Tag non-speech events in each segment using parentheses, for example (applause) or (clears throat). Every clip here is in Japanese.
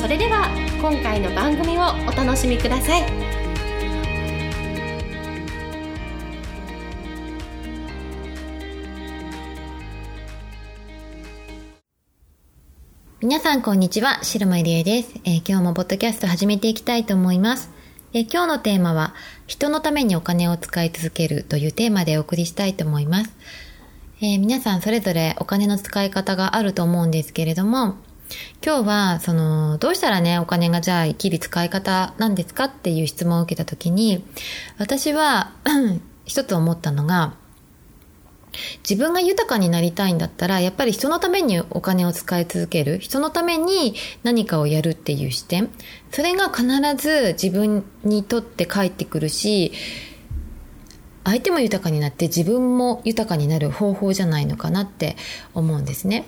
それでは今回の番組をお楽しみください皆さんこんにちは、白間入江です、えー、今日もポッドキャスト始めていきたいと思います。えー、今日のテーマは、人のためにお金を使い続けるというテーマでお送りしたいと思います。えー、皆さんそれぞれお金の使い方があると思うんですけれども、今日は、その、どうしたらね、お金がじゃあ生きる使い方なんですかっていう質問を受けたときに、私は (clears throat) 一つ思ったのが、自分が豊かになりたいんだったら、やっぱり人のためにお金を使い続ける、人のために何かをやるっていう視点、それが必ず自分にとって返ってくるし、相手も豊かになって自分も豊かになる方法じゃないのかなって思うんですね。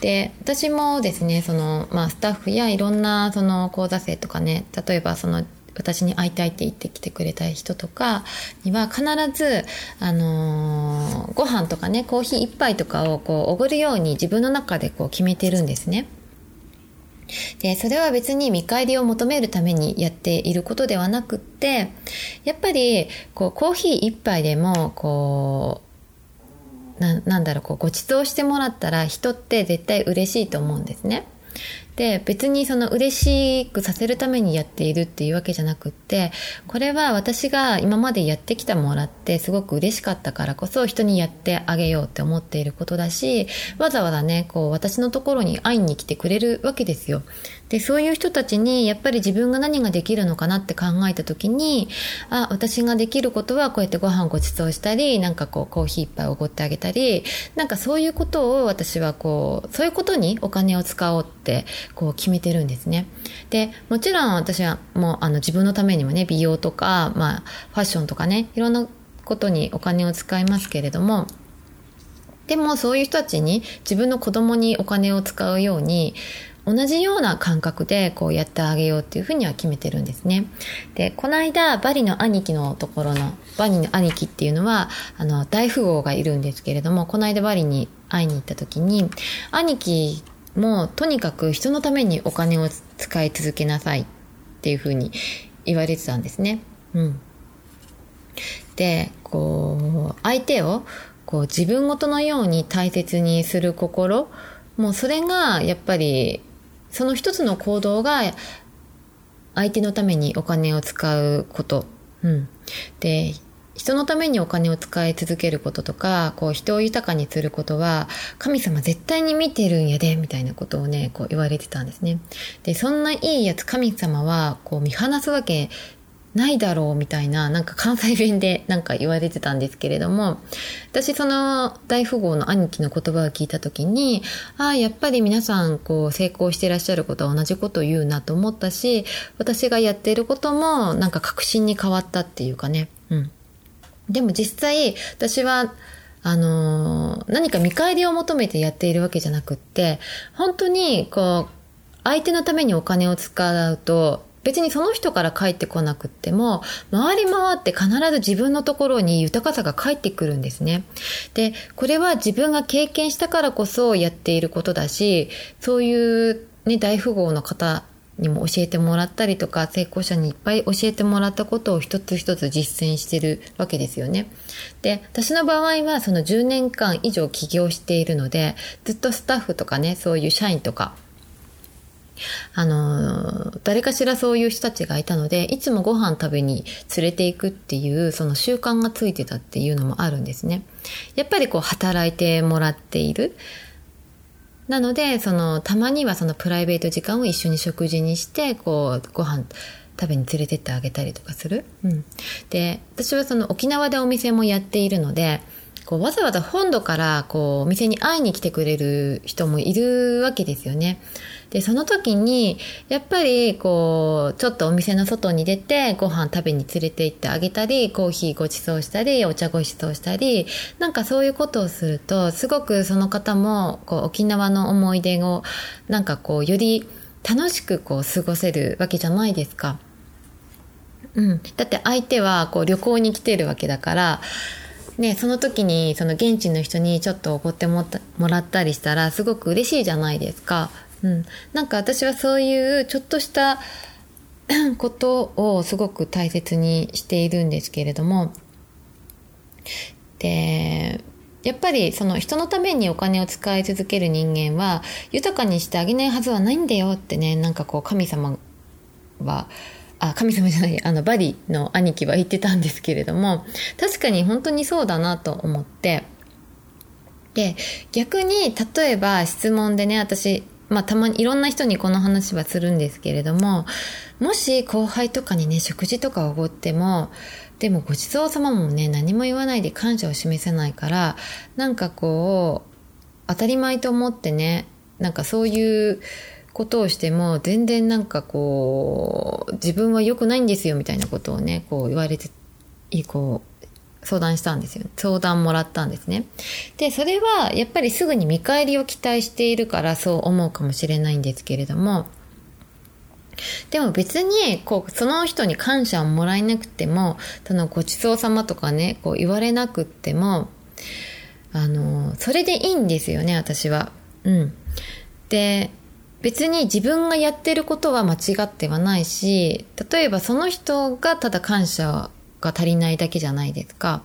で私もですねその、まあ、スタッフやいろんなその講座生とかね例えばその私に会いたいって言ってきてくれた人とかには必ず、あのー、ご飯とかねコーヒー一杯とかをこうおごるように自分の中でこう決めてるんですね。で、それは別に見返りを求めるためにやっていることではなくって、やっぱり、こう、コーヒー一杯でも、こう、ななんだろう、こう、ご馳走してもらったら人って絶対嬉しいと思うんですね。で別にその嬉しくさせるためにやっているっていうわけじゃなくってこれは私が今までやってきたもらってすごく嬉しかったからこそ人にやってあげようって思っていることだしわざわざねこう私のところに会いに来てくれるわけですよ。で、そういう人たちにやっぱり自分が何ができるのかなって考えた時に、あ、私ができることはこうやってご飯ご馳走したり、なんかこうコーヒー一杯おごってあげたり、なんかそういうことを私はこう、そういうことにお金を使おうってこう決めてるんですね。で、もちろん私はもうあの自分のためにもね、美容とか、まあファッションとかね、いろんなことにお金を使いますけれども、でもそういう人たちに自分の子供にお金を使うように同じような感覚でこうやってあげようっていうふうには決めてるんですね。で、この間、バリの兄貴のところの、バリの兄貴っていうのは、あの、大富豪がいるんですけれども、この間バリに会いに行った時に、兄貴もうとにかく人のためにお金を使い続けなさいっていうふうに言われてたんですね。うん。で、こう、相手をこう自分ごとのように大切にする心、もうそれがやっぱりその一つの行動が相手のためにお金を使うこと。うん。で、人のためにお金を使い続けることとか、こう人を豊かにすることは、神様絶対に見てるんやで、みたいなことをね、こう言われてたんですね。で、そんないいやつ神様は、こう見放すわけないだろうみたいな、なんか関西弁でなんか言われてたんですけれども、私その大富豪の兄貴の言葉を聞いた時に、ああ、やっぱり皆さんこう成功してらっしゃることは同じことを言うなと思ったし、私がやっていることもなんか確信に変わったっていうかね。うん。でも実際、私は、あのー、何か見返りを求めてやっているわけじゃなくって、本当にこう、相手のためにお金を使うと、別にその人から帰ってこなくっても、回り回って必ず自分のところに豊かさが返ってくるんですね。で、これは自分が経験したからこそやっていることだし、そういうね、大富豪の方にも教えてもらったりとか、成功者にいっぱい教えてもらったことを一つ一つ実践してるわけですよね。で、私の場合はその10年間以上起業しているので、ずっとスタッフとかね、そういう社員とか、あの、誰かしらそういう人たちがいたので、いつもご飯食べに連れて行くっていう、その習慣がついてたっていうのもあるんですね。やっぱりこう、働いてもらっている。なので、その、たまにはそのプライベート時間を一緒に食事にして、こう、ご飯食べに連れてってあげたりとかする。うん。で、私はその沖縄でお店もやっているので、こうわざわざ本土からこうお店に会いに来てくれる人もいるわけですよね。で、その時に、やっぱり、こう、ちょっとお店の外に出て、ご飯食べに連れて行ってあげたり、コーヒーご馳走したり、お茶ご馳走したり、なんかそういうことをすると、すごくその方も、こう、沖縄の思い出を、なんかこう、より楽しくこう、過ごせるわけじゃないですか。うん。だって相手は、こう、旅行に来てるわけだから、ね、その時にその現地の人にちょっとおごってもらったりしたらすごく嬉しいじゃないですか。うん、なんか私はそういうちょっとした (clears throat) ことをすごく大切にしているんですけれどもでやっぱりその人のためにお金を使い続ける人間は豊かにしてあげないはずはないんだよってねなんかこう神様はあ神様じゃないあのバリの兄貴は言ってたんですけれども確かに本当にそうだなと思ってで逆に例えば質問でね私まあたまにいろんな人にこの話はするんですけれども、もし後輩とかにね、食事とかおごっても、でもごちそうさまもね、何も言わないで感謝を示せないから、なんかこう、当たり前と思ってね、なんかそういうことをしても、全然なんかこう、自分は良くないんですよみたいなことをね、こう言われて、こう、相談したんですよ。相談もらったんですね。で、それはやっぱりすぐに見返りを期待しているからそう思うかもしれないんですけれども、でも別に、こう、その人に感謝をもらえなくても、そのごちそうさまとかね、こう言われなくても、あの、それでいいんですよね、私は。うん。で、別に自分がやってることは間違ってはないし、例えばその人がただ感謝が足りないだけじゃないですか。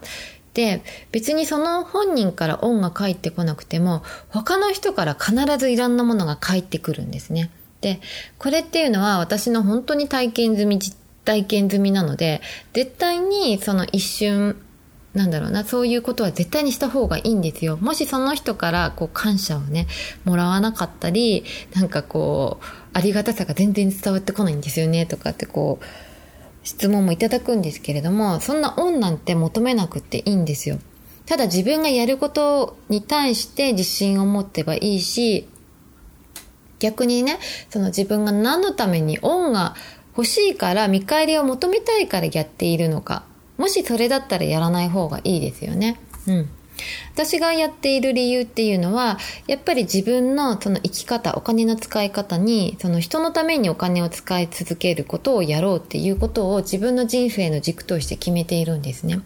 で、別にその本人から恩が返ってこなくても、他の人から必ずいろんなものが返ってくるんですね。で、これっていうのは私の本当に体験済み、体験済みなので、絶対にその一瞬、なんだろうな、そういうことは絶対にした方がいいんですよ。もしその人からこう感謝をね、もらわなかったり、なんかこう、ありがたさが全然伝わってこないんですよね、とかってこう、質問もいただくんですけれども、そんな恩なんて求めなくていいんですよ。ただ自分がやることに対して自信を持ってばいいし、逆にね、その自分が何のために恩が欲しいから見返りを求めたいからやっているのか。もしそれだったらやらない方がいいですよね。うん。私がやっている理由っていうのは、やっぱり自分のその生き方、お金の使い方に、その人のためにお金を使い続けることをやろうっていうことを自分の人生の軸として決めているんですね。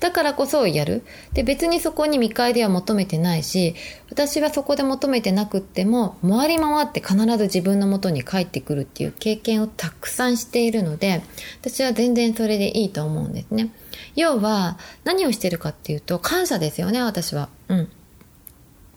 だからこそやる。で、別にそこに見返りは求めてないし、私はそこで求めてなくっても、回り回って必ず自分の元に帰ってくるっていう経験をたくさんしているので、私は全然それでいいと思うんですね。要は、何をしてるかっていうと、感謝ですよね、私は。うん。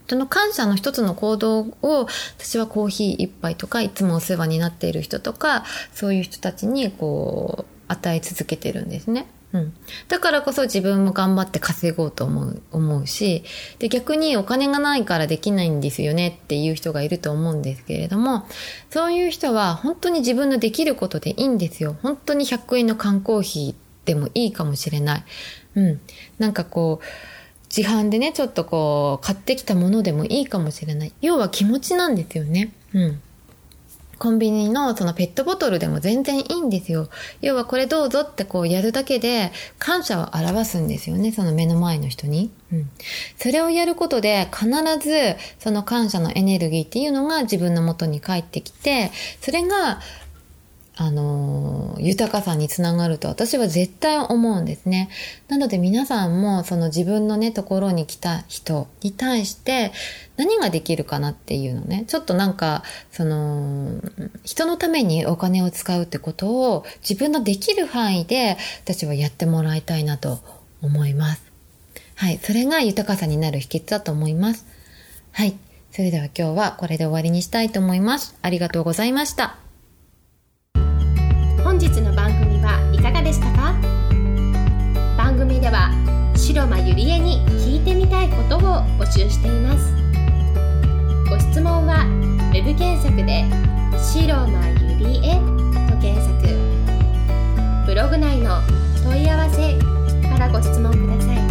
その感謝の一つの行動を、私はコーヒー一杯とか、いつもお世話になっている人とか、そういう人たちに、こう、与え続けてるんですね。うん。だからこそ自分も頑張って稼ごうと思う、思うし、で、逆にお金がないからできないんですよねっていう人がいると思うんですけれども、そういう人は本当に自分のできることでいいんですよ。本当に100円の缶コーヒーでもいいかもしれない。うん。なんかこう、自販でね、ちょっとこう、買ってきたものでもいいかもしれない。要は気持ちなんですよね。うん。コンビニのそのペットボトルでも全然いいんですよ。要はこれどうぞってこうやるだけで感謝を表すんですよね。その目の前の人に。うん。それをやることで必ずその感謝のエネルギーっていうのが自分の元に返ってきて、それがあの、豊かさにつながると私は絶対思うんですね。なので皆さんもその自分のね、ところに来た人に対して何ができるかなっていうのね、ちょっとなんか、その、人のためにお金を使うってことを自分のできる範囲で私はやってもらいたいなと思います。はい。それが豊かさになる秘訣だと思います。はい。それでは今日はこれで終わりにしたいと思います。ありがとうございました。日の番組はいかがでしたか？番組では白間ゆりえに聞いてみたいことを募集しています。ご質問は web 検索で「白間ゆりえ」と検索。ブログ内の問い合わせからご質問ください。